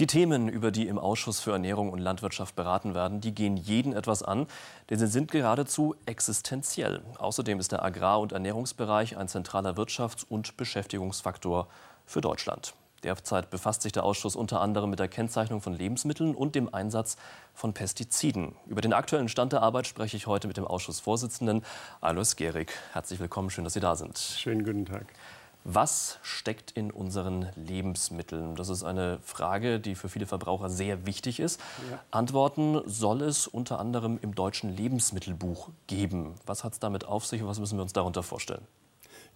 Die Themen, über die im Ausschuss für Ernährung und Landwirtschaft beraten werden, die gehen jeden etwas an, denn sie sind geradezu existenziell. Außerdem ist der Agrar- und Ernährungsbereich ein zentraler Wirtschafts- und Beschäftigungsfaktor für Deutschland. Derzeit befasst sich der Ausschuss unter anderem mit der Kennzeichnung von Lebensmitteln und dem Einsatz von Pestiziden. Über den aktuellen Stand der Arbeit spreche ich heute mit dem Ausschussvorsitzenden Alois Gehrig. Herzlich willkommen, schön, dass Sie da sind. Schönen guten Tag. Was steckt in unseren Lebensmitteln? Das ist eine Frage, die für viele Verbraucher sehr wichtig ist. Ja. Antworten soll es unter anderem im deutschen Lebensmittelbuch geben. Was hat es damit auf sich und was müssen wir uns darunter vorstellen?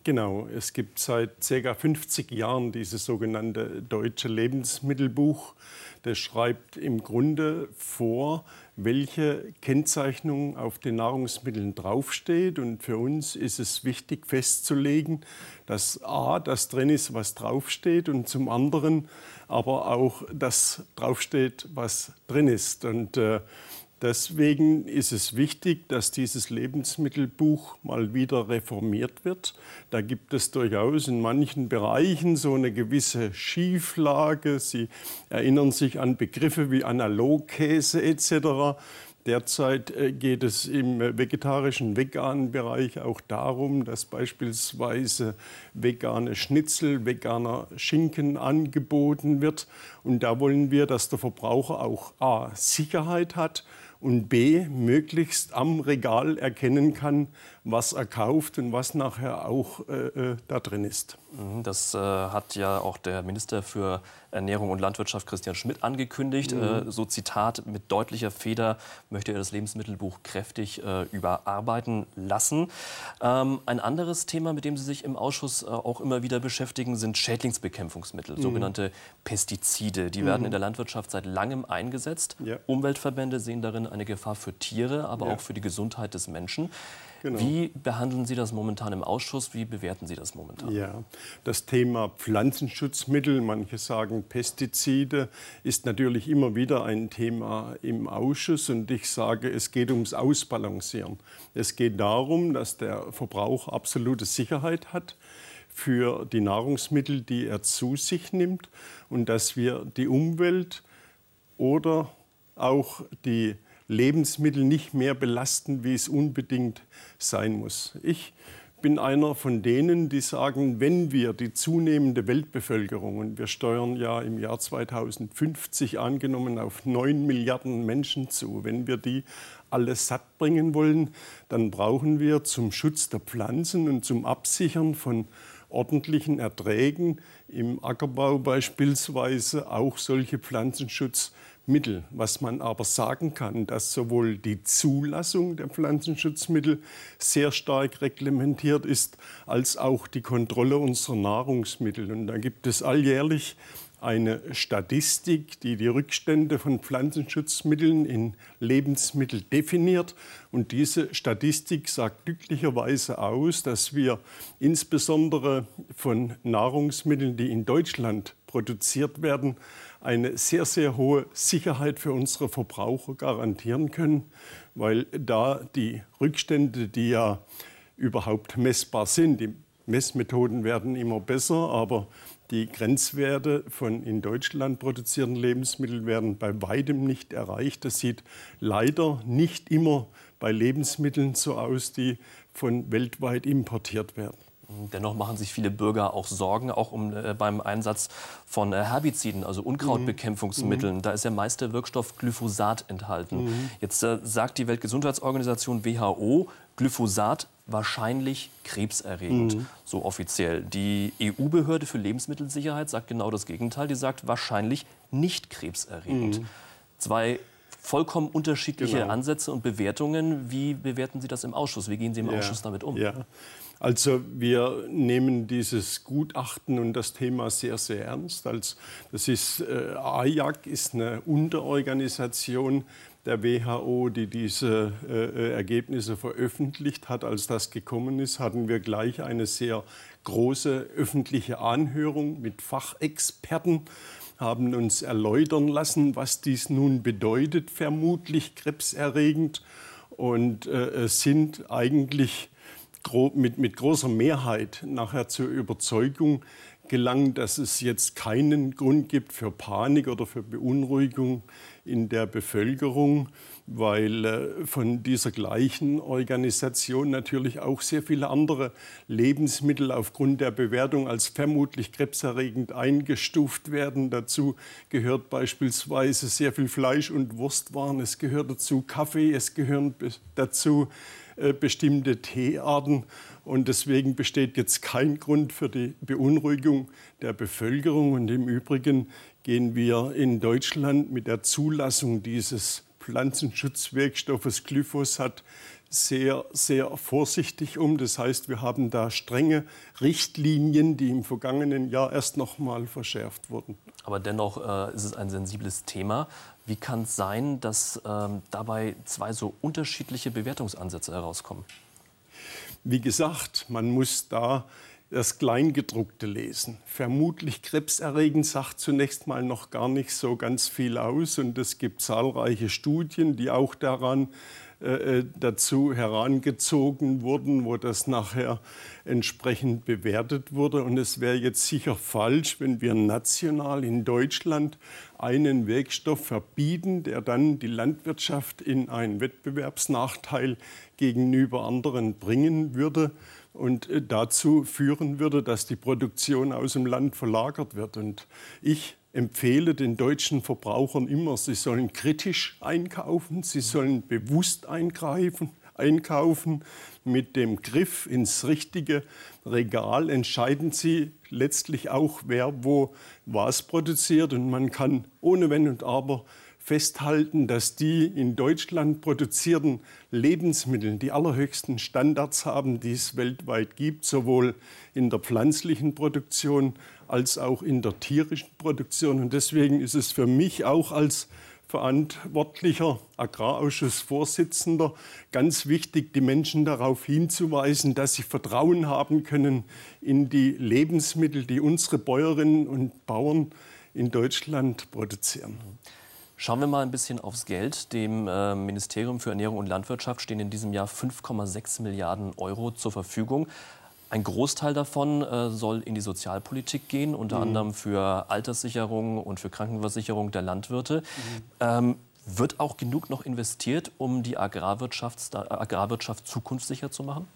Genau, es gibt seit ca. 50 Jahren dieses sogenannte deutsche Lebensmittelbuch. Das schreibt im Grunde vor, welche Kennzeichnung auf den Nahrungsmitteln draufsteht. Und für uns ist es wichtig festzulegen, dass A, das drin ist, was draufsteht und zum anderen aber auch das draufsteht, was drin ist. Und äh, Deswegen ist es wichtig, dass dieses Lebensmittelbuch mal wieder reformiert wird. Da gibt es durchaus in manchen Bereichen so eine gewisse Schieflage. Sie erinnern sich an Begriffe wie Analogkäse etc. Derzeit äh, geht es im vegetarischen, veganen Bereich auch darum, dass beispielsweise vegane Schnitzel, veganer Schinken angeboten wird. Und da wollen wir, dass der Verbraucher auch A, Sicherheit hat und B, möglichst am Regal erkennen kann, was er kauft und was nachher auch äh, äh, da drin ist. Mhm, das äh, hat ja auch der Minister für Ernährung und Landwirtschaft Christian Schmidt angekündigt. Mhm. Äh, so Zitat, mit deutlicher Feder möchte er das Lebensmittelbuch kräftig äh, überarbeiten lassen. Ähm, ein anderes Thema, mit dem Sie sich im Ausschuss äh, auch immer wieder beschäftigen, sind Schädlingsbekämpfungsmittel, mhm. sogenannte Pestizide. Die werden mhm. in der Landwirtschaft seit langem eingesetzt. Ja. Umweltverbände sehen darin eine Gefahr für Tiere, aber ja. auch für die Gesundheit des Menschen. Genau. Wie behandeln Sie das momentan im Ausschuss? Wie bewerten Sie das momentan? Ja, das Thema Pflanzenschutzmittel, manche sagen Pestizide, ist natürlich immer wieder ein Thema im Ausschuss. Und ich sage, es geht ums Ausbalancieren. Es geht darum, dass der Verbraucher absolute Sicherheit hat für die Nahrungsmittel, die er zu sich nimmt und dass wir die Umwelt oder auch die Lebensmittel nicht mehr belasten, wie es unbedingt sein muss. Ich bin einer von denen, die sagen, wenn wir die zunehmende Weltbevölkerung, und wir steuern ja im Jahr 2050 angenommen auf 9 Milliarden Menschen zu, wenn wir die alle satt bringen wollen, dann brauchen wir zum Schutz der Pflanzen und zum Absichern von ordentlichen Erträgen im Ackerbau beispielsweise auch solche Pflanzenschutzmittel. Mittel. Was man aber sagen kann, dass sowohl die Zulassung der Pflanzenschutzmittel sehr stark reglementiert ist, als auch die Kontrolle unserer Nahrungsmittel. Und da gibt es alljährlich eine Statistik, die die Rückstände von Pflanzenschutzmitteln in Lebensmittel definiert. Und diese Statistik sagt glücklicherweise aus, dass wir insbesondere von Nahrungsmitteln, die in Deutschland produziert werden, eine sehr, sehr hohe Sicherheit für unsere Verbraucher garantieren können, weil da die Rückstände, die ja überhaupt messbar sind, die Messmethoden werden immer besser, aber die Grenzwerte von in Deutschland produzierten Lebensmitteln werden bei weitem nicht erreicht. Das sieht leider nicht immer bei Lebensmitteln so aus, die von weltweit importiert werden. Dennoch machen sich viele Bürger auch Sorgen, auch um, äh, beim Einsatz von äh, Herbiziden, also Unkrautbekämpfungsmitteln. Mhm. Da ist ja meist der Wirkstoff Glyphosat enthalten. Mhm. Jetzt äh, sagt die Weltgesundheitsorganisation WHO, Glyphosat wahrscheinlich krebserregend, mhm. so offiziell. Die EU-Behörde für Lebensmittelsicherheit sagt genau das Gegenteil. Die sagt wahrscheinlich nicht krebserregend. Mhm. Zwei vollkommen unterschiedliche genau. Ansätze und Bewertungen. Wie bewerten Sie das im Ausschuss? Wie gehen Sie im ja. Ausschuss damit um? Ja. Also wir nehmen dieses Gutachten und das Thema sehr, sehr ernst. Also das ist, äh, AJAC ist eine Unterorganisation der WHO, die diese äh, Ergebnisse veröffentlicht hat. Als das gekommen ist, hatten wir gleich eine sehr große öffentliche Anhörung mit Fachexperten haben uns erläutern lassen, was dies nun bedeutet, vermutlich krebserregend, und äh, sind eigentlich mit, mit großer Mehrheit nachher zur Überzeugung gelangt, dass es jetzt keinen Grund gibt für Panik oder für Beunruhigung in der Bevölkerung, weil äh, von dieser gleichen Organisation natürlich auch sehr viele andere Lebensmittel aufgrund der Bewertung als vermutlich krebserregend eingestuft werden. Dazu gehört beispielsweise sehr viel Fleisch und Wurstwaren, es gehört dazu Kaffee, es gehören dazu bestimmte Teearten. Und deswegen besteht jetzt kein Grund für die Beunruhigung der Bevölkerung. Und im Übrigen gehen wir in Deutschland mit der Zulassung dieses Pflanzenschutzwirkstoffes Glyphosat sehr, sehr vorsichtig um. Das heißt, wir haben da strenge Richtlinien, die im vergangenen Jahr erst noch mal verschärft wurden. Aber dennoch äh, ist es ein sensibles Thema. Wie kann es sein, dass ähm, dabei zwei so unterschiedliche Bewertungsansätze herauskommen? Wie gesagt, man muss da das Kleingedruckte lesen. Vermutlich krebserregend sagt zunächst mal noch gar nicht so ganz viel aus. Und es gibt zahlreiche Studien, die auch daran äh, äh, dazu herangezogen wurden, wo das nachher entsprechend bewertet wurde. Und es wäre jetzt sicher falsch, wenn wir national in Deutschland einen Wirkstoff verbieten, der dann die Landwirtschaft in einen Wettbewerbsnachteil gegenüber anderen bringen würde und äh, dazu führen würde, dass die Produktion aus dem Land verlagert wird. Und ich empfehle den deutschen Verbrauchern immer, sie sollen kritisch einkaufen, sie sollen bewusst eingreifen, einkaufen. Mit dem Griff ins richtige Regal entscheiden sie letztlich auch, wer wo was produziert. Und man kann ohne Wenn und Aber festhalten, dass die in Deutschland produzierten Lebensmittel die allerhöchsten Standards haben, die es weltweit gibt, sowohl in der pflanzlichen Produktion als auch in der tierischen Produktion. Und deswegen ist es für mich auch als verantwortlicher Agrarausschussvorsitzender ganz wichtig, die Menschen darauf hinzuweisen, dass sie Vertrauen haben können in die Lebensmittel, die unsere Bäuerinnen und Bauern in Deutschland produzieren. Schauen wir mal ein bisschen aufs Geld. Dem äh, Ministerium für Ernährung und Landwirtschaft stehen in diesem Jahr 5,6 Milliarden Euro zur Verfügung. Ein Großteil davon äh, soll in die Sozialpolitik gehen, unter mhm. anderem für Alterssicherung und für Krankenversicherung der Landwirte. Mhm. Ähm, wird auch genug noch investiert, um die Agrarwirtschaft, Agrarwirtschaft zukunftssicher zu machen?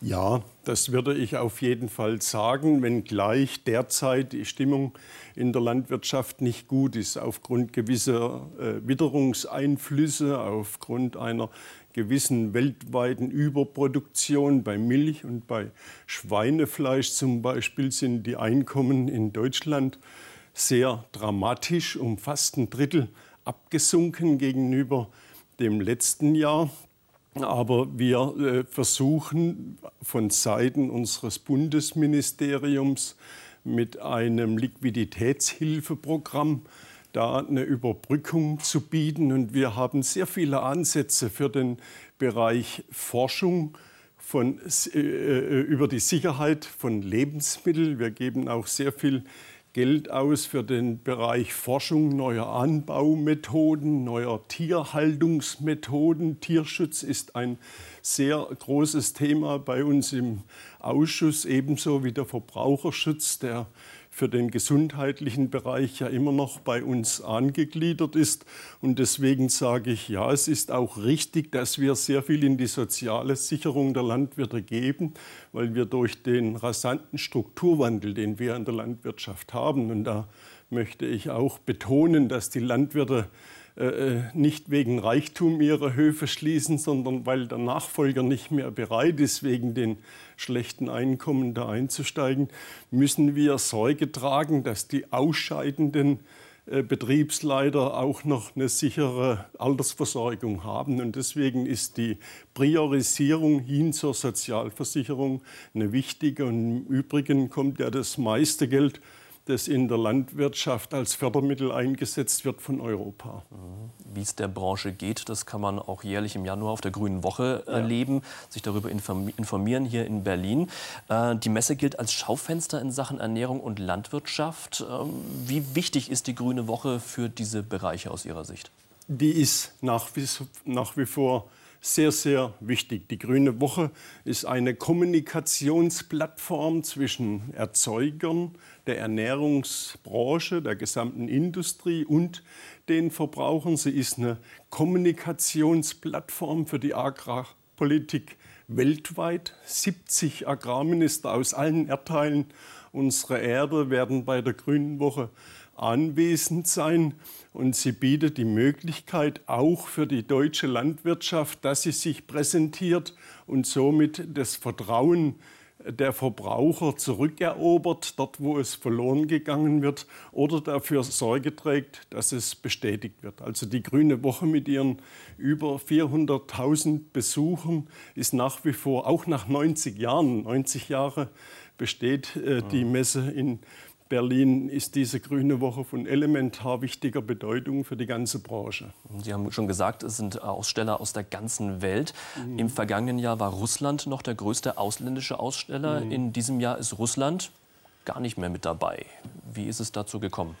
Ja, das würde ich auf jeden Fall sagen, wenngleich derzeit die Stimmung in der Landwirtschaft nicht gut ist, aufgrund gewisser äh, Witterungseinflüsse, aufgrund einer gewissen weltweiten Überproduktion bei Milch und bei Schweinefleisch zum Beispiel sind die Einkommen in Deutschland sehr dramatisch, um fast ein Drittel abgesunken gegenüber dem letzten Jahr. Aber wir äh, versuchen von Seiten unseres Bundesministeriums mit einem Liquiditätshilfeprogramm da eine Überbrückung zu bieten. Und wir haben sehr viele Ansätze für den Bereich Forschung von, äh, äh über die Sicherheit von Lebensmitteln. Wir geben auch sehr viel Geld aus für den Bereich Forschung neuer Anbaumethoden, neuer Tierhaltungsmethoden. Tierschutz ist ein sehr großes Thema bei uns im Ausschuss, ebenso wie der Verbraucherschutz, der für den gesundheitlichen Bereich ja immer noch bei uns angegliedert ist. Und deswegen sage ich, ja, es ist auch richtig, dass wir sehr viel in die soziale Sicherung der Landwirte geben, weil wir durch den rasanten Strukturwandel, den wir in der Landwirtschaft haben, und da möchte ich auch betonen, dass die Landwirte äh, äh, nicht wegen Reichtum ihre Höfe schließen, sondern weil der Nachfolger nicht mehr bereit ist, wegen den schlechten Einkommen da einzusteigen, müssen wir Sorge tragen, dass die ausscheidenden äh, Betriebsleiter auch noch eine sichere Altersversorgung haben. Und deswegen ist die Priorisierung hin zur Sozialversicherung eine wichtige. Und im Übrigen kommt ja das meiste Geld das in der Landwirtschaft als Fördermittel eingesetzt wird von Europa. Wie es der Branche geht, das kann man auch jährlich im Januar auf der Grünen Woche erleben, ja. sich darüber informieren hier in Berlin. Äh, die Messe gilt als Schaufenster in Sachen Ernährung und Landwirtschaft. Ähm, wie wichtig ist die Grüne Woche für diese Bereiche aus Ihrer Sicht? Die ist nach wie, nach wie vor sehr, sehr wichtig. Die Grüne Woche ist eine Kommunikationsplattform zwischen Erzeugern, der Ernährungsbranche, der gesamten Industrie und den Verbrauchern. Sie ist eine Kommunikationsplattform für die Agrarpolitik weltweit. 70 Agrarminister aus allen Erdteilen unserer Erde werden bei der Grünen Woche anwesend sein. Und sie bietet die Möglichkeit auch für die deutsche Landwirtschaft, dass sie sich präsentiert und somit das Vertrauen der Verbraucher zurückerobert, dort wo es verloren gegangen wird, oder dafür Sorge trägt, dass es bestätigt wird. Also die Grüne Woche mit ihren über 400.000 Besuchern ist nach wie vor, auch nach 90 Jahren, 90 Jahre besteht äh, die Messe in Berlin ist diese Grüne Woche von elementar wichtiger Bedeutung für die ganze Branche. Sie haben schon gesagt, es sind Aussteller aus der ganzen Welt. Mhm. Im vergangenen Jahr war Russland noch der größte ausländische Aussteller. Mhm. In diesem Jahr ist Russland gar nicht mehr mit dabei. Wie ist es dazu gekommen?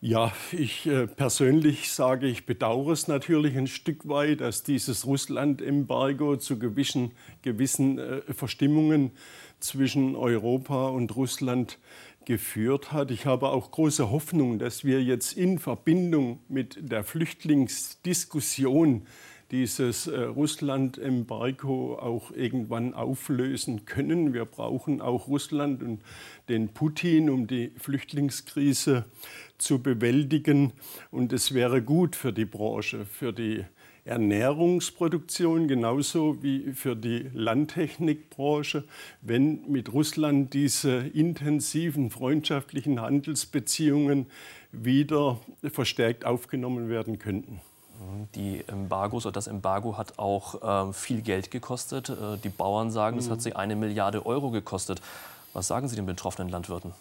Ja, ich äh, persönlich sage, ich bedauere es natürlich ein Stück weit, dass dieses Russland-Embargo zu gewissen, gewissen äh, Verstimmungen zwischen Europa und Russland geführt hat. Ich habe auch große Hoffnung, dass wir jetzt in Verbindung mit der Flüchtlingsdiskussion dieses äh, Russland-Embargo auch irgendwann auflösen können. Wir brauchen auch Russland und den Putin, um die Flüchtlingskrise zu bewältigen. Und es wäre gut für die Branche, für die Ernährungsproduktion genauso wie für die Landtechnikbranche, wenn mit Russland diese intensiven freundschaftlichen Handelsbeziehungen wieder verstärkt aufgenommen werden könnten. Die Embargos oder das Embargo hat auch äh, viel Geld gekostet. Äh, die Bauern sagen, es hat mhm. sie eine Milliarde Euro gekostet. Was sagen Sie den betroffenen Landwirten?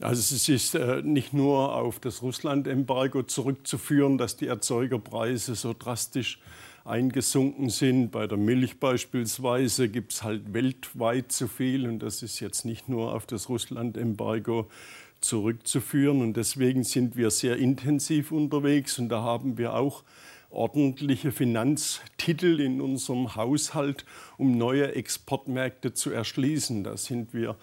Also es ist äh, nicht nur auf das Russland-Embargo zurückzuführen, dass die Erzeugerpreise so drastisch eingesunken sind. Bei der Milch beispielsweise gibt es halt weltweit zu viel und das ist jetzt nicht nur auf das Russland-Embargo zurückzuführen. Und deswegen sind wir sehr intensiv unterwegs und da haben wir auch ordentliche Finanztitel in unserem Haushalt, um neue Exportmärkte zu erschließen. Da sind wir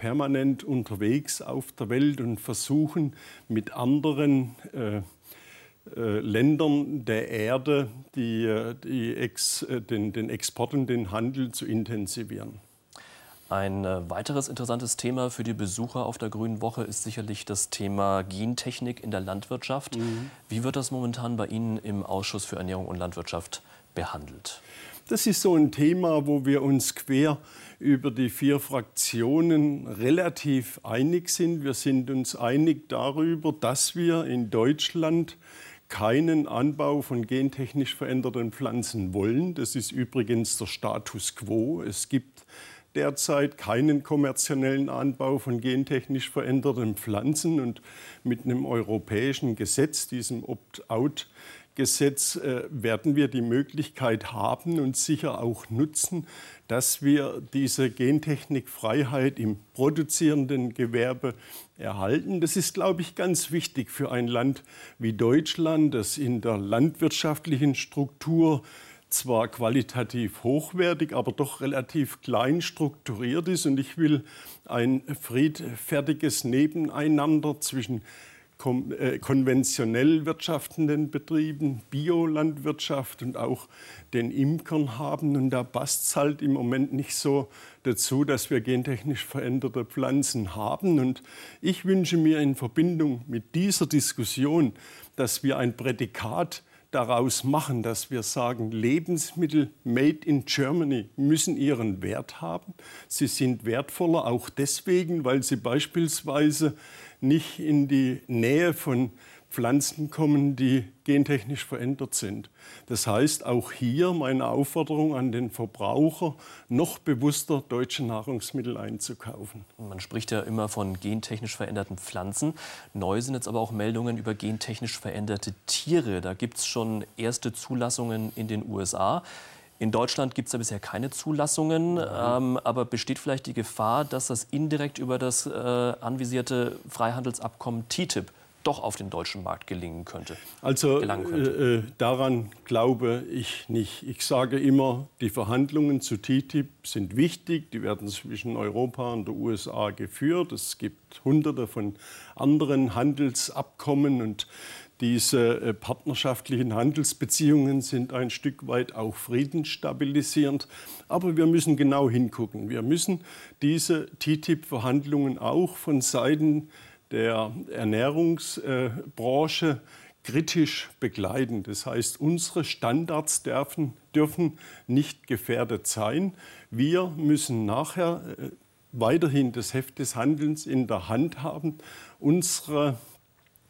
permanent unterwegs auf der Welt und versuchen mit anderen äh, äh, Ländern der Erde die, äh, die Ex, äh, den, den Export und den Handel zu intensivieren. Ein äh, weiteres interessantes Thema für die Besucher auf der Grünen Woche ist sicherlich das Thema Gentechnik in der Landwirtschaft. Mhm. Wie wird das momentan bei Ihnen im Ausschuss für Ernährung und Landwirtschaft behandelt? Das ist so ein Thema, wo wir uns quer über die vier Fraktionen relativ einig sind. Wir sind uns einig darüber, dass wir in Deutschland keinen Anbau von gentechnisch veränderten Pflanzen wollen. Das ist übrigens der Status quo. Es gibt derzeit keinen kommerziellen Anbau von gentechnisch veränderten Pflanzen und mit einem europäischen Gesetz, diesem Opt-out Gesetz äh, werden wir die Möglichkeit haben und sicher auch nutzen, dass wir diese Gentechnikfreiheit im produzierenden Gewerbe erhalten. Das ist, glaube ich, ganz wichtig für ein Land wie Deutschland, das in der landwirtschaftlichen Struktur zwar qualitativ hochwertig, aber doch relativ klein strukturiert ist. Und ich will ein friedfertiges Nebeneinander zwischen konventionell wirtschaftenden Betrieben, Biolandwirtschaft und auch den Imkern haben. Und da passt es halt im Moment nicht so dazu, dass wir gentechnisch veränderte Pflanzen haben. Und ich wünsche mir in Verbindung mit dieser Diskussion, dass wir ein Prädikat daraus machen, dass wir sagen, Lebensmittel made in Germany müssen ihren Wert haben. Sie sind wertvoller auch deswegen, weil sie beispielsweise nicht in die Nähe von Pflanzen kommen, die gentechnisch verändert sind. Das heißt, auch hier meine Aufforderung an den Verbraucher, noch bewusster deutsche Nahrungsmittel einzukaufen. Man spricht ja immer von gentechnisch veränderten Pflanzen. Neu sind jetzt aber auch Meldungen über gentechnisch veränderte Tiere. Da gibt es schon erste Zulassungen in den USA. In Deutschland gibt es ja bisher keine Zulassungen, ähm, aber besteht vielleicht die Gefahr, dass das indirekt über das äh, anvisierte Freihandelsabkommen TTIP doch auf den deutschen Markt gelingen könnte? Also äh, daran glaube ich nicht. Ich sage immer, die Verhandlungen zu TTIP sind wichtig. Die werden zwischen Europa und den USA geführt. Es gibt hunderte von anderen Handelsabkommen und diese äh, partnerschaftlichen Handelsbeziehungen sind ein Stück weit auch friedensstabilisierend. Aber wir müssen genau hingucken. Wir müssen diese TTIP-Verhandlungen auch von Seiten der Ernährungsbranche kritisch begleiten. Das heißt, unsere Standards dürfen, dürfen nicht gefährdet sein. Wir müssen nachher äh, weiterhin das Heft des Handelns in der Hand haben. Unsere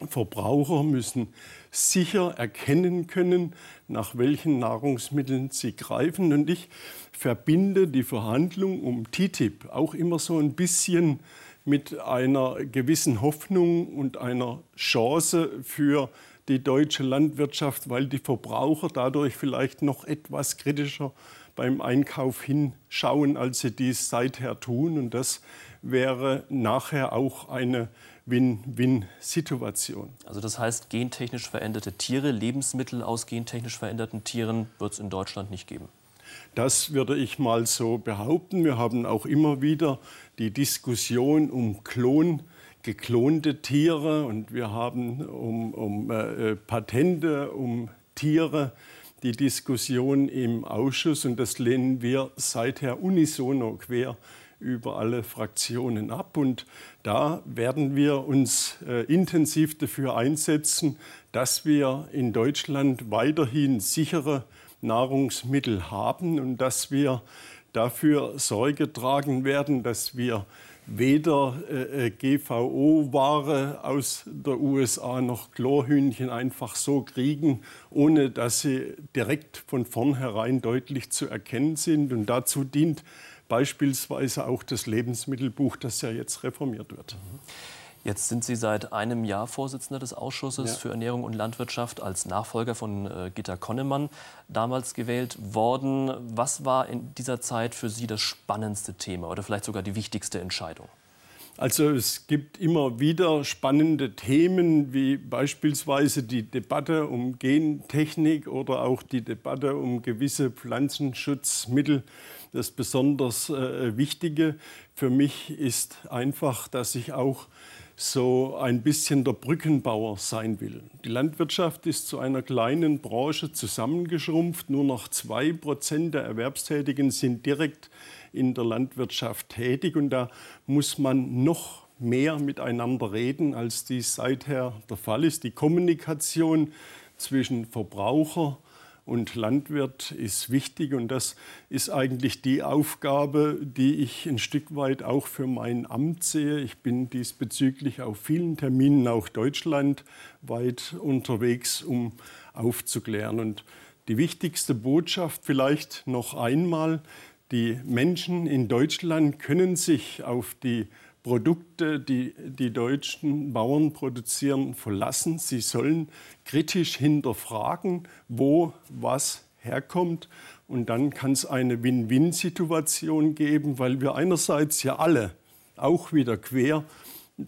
Verbraucher müssen sicher erkennen können, nach welchen Nahrungsmitteln sie greifen. Und ich verbinde die Verhandlung um TTIP auch immer so ein bisschen mit einer gewissen Hoffnung und einer Chance für die deutsche Landwirtschaft, weil die Verbraucher dadurch vielleicht noch etwas kritischer beim Einkauf hinschauen, als sie dies seither tun. Und das wäre nachher auch eine Win-Win-Situation. Also das heißt, gentechnisch veränderte Tiere, Lebensmittel aus gentechnisch veränderten Tieren wird es in Deutschland nicht geben. Das würde ich mal so behaupten. Wir haben auch immer wieder die Diskussion um Klon, geklonte Tiere und wir haben um, um äh, Patente, um Tiere die Diskussion im Ausschuss und das lehnen wir seither unisono quer über alle Fraktionen ab. Und da werden wir uns äh, intensiv dafür einsetzen, dass wir in Deutschland weiterhin sichere Nahrungsmittel haben und dass wir dafür Sorge tragen werden, dass wir weder äh, äh GVO-Ware aus der USA noch Chlorhühnchen einfach so kriegen, ohne dass sie direkt von vornherein deutlich zu erkennen sind. Und dazu dient beispielsweise auch das Lebensmittelbuch, das ja jetzt reformiert wird. Jetzt sind Sie seit einem Jahr Vorsitzender des Ausschusses ja. für Ernährung und Landwirtschaft als Nachfolger von äh, Gitta Konnemann damals gewählt worden. Was war in dieser Zeit für Sie das spannendste Thema oder vielleicht sogar die wichtigste Entscheidung? Also es gibt immer wieder spannende Themen, wie beispielsweise die Debatte um Gentechnik oder auch die Debatte um gewisse Pflanzenschutzmittel. Das besonders äh, Wichtige für mich ist einfach, dass ich auch so ein bisschen der Brückenbauer sein will. Die Landwirtschaft ist zu einer kleinen Branche zusammengeschrumpft. Nur noch zwei Prozent der Erwerbstätigen sind direkt in der Landwirtschaft tätig. Und da muss man noch mehr miteinander reden, als dies seither der Fall ist. Die Kommunikation zwischen Verbraucher und Landwirt ist wichtig und das ist eigentlich die Aufgabe, die ich ein Stück weit auch für mein Amt sehe. Ich bin diesbezüglich auf vielen Terminen auch deutschlandweit unterwegs, um aufzuklären. Und die wichtigste Botschaft vielleicht noch einmal, die Menschen in Deutschland können sich auf die Produkte, die die deutschen Bauern produzieren, verlassen. Sie sollen kritisch hinterfragen, wo was herkommt. Und dann kann es eine Win-Win-Situation geben, weil wir einerseits ja alle, auch wieder quer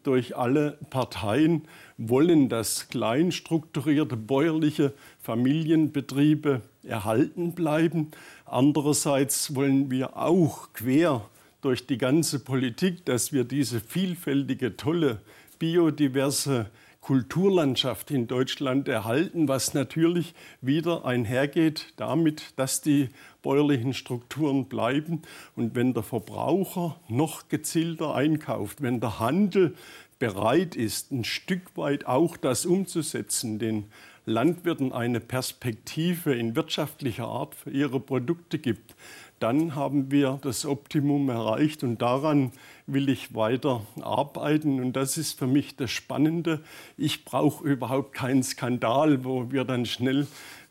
durch alle Parteien, wollen, dass klein strukturierte bäuerliche Familienbetriebe erhalten bleiben. Andererseits wollen wir auch quer durch die ganze Politik, dass wir diese vielfältige, tolle, biodiverse Kulturlandschaft in Deutschland erhalten, was natürlich wieder einhergeht damit, dass die bäuerlichen Strukturen bleiben. Und wenn der Verbraucher noch gezielter einkauft, wenn der Handel bereit ist, ein Stück weit auch das umzusetzen, den Landwirten eine Perspektive in wirtschaftlicher Art für ihre Produkte gibt, dann haben wir das Optimum erreicht und daran will ich weiter arbeiten. Und das ist für mich das Spannende. Ich brauche überhaupt keinen Skandal, wo wir dann schnell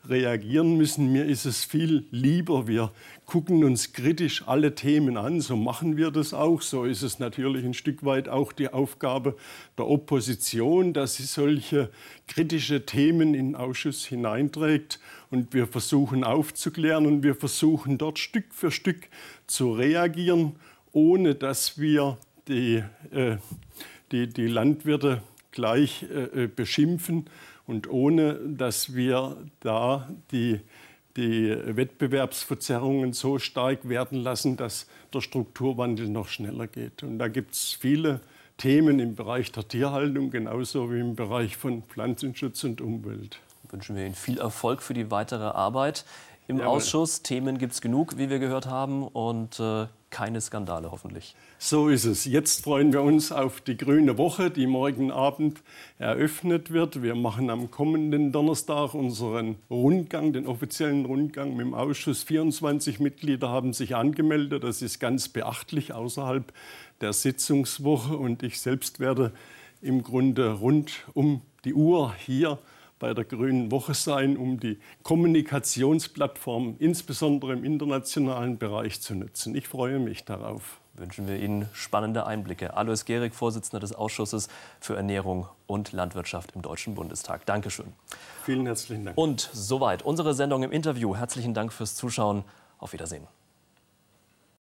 reagieren müssen. Mir ist es viel lieber, wir gucken uns kritisch alle Themen an. So machen wir das auch. So ist es natürlich ein Stück weit auch die Aufgabe der Opposition, dass sie solche kritische Themen in den Ausschuss hineinträgt. Und wir versuchen aufzuklären und wir versuchen dort Stück für Stück zu reagieren, ohne dass wir die, äh, die, die Landwirte gleich äh, beschimpfen und ohne dass wir da die, die Wettbewerbsverzerrungen so stark werden lassen, dass der Strukturwandel noch schneller geht. Und da gibt es viele Themen im Bereich der Tierhaltung, genauso wie im Bereich von Pflanzenschutz und Umwelt. Wünschen wir Ihnen viel Erfolg für die weitere Arbeit im Jawohl. Ausschuss. Themen gibt es genug, wie wir gehört haben, und äh, keine Skandale hoffentlich. So ist es. Jetzt freuen wir uns auf die Grüne Woche, die morgen Abend eröffnet wird. Wir machen am kommenden Donnerstag unseren Rundgang, den offiziellen Rundgang mit dem Ausschuss. 24 Mitglieder haben sich angemeldet. Das ist ganz beachtlich außerhalb der Sitzungswoche. Und ich selbst werde im Grunde rund um die Uhr hier bei der Grünen Woche sein, um die Kommunikationsplattform insbesondere im internationalen Bereich zu nutzen. Ich freue mich darauf. Wünschen wir Ihnen spannende Einblicke. Alois Gehrig, Vorsitzender des Ausschusses für Ernährung und Landwirtschaft im Deutschen Bundestag. Dankeschön. Vielen herzlichen Dank. Und soweit unsere Sendung im Interview. Herzlichen Dank fürs Zuschauen. Auf Wiedersehen.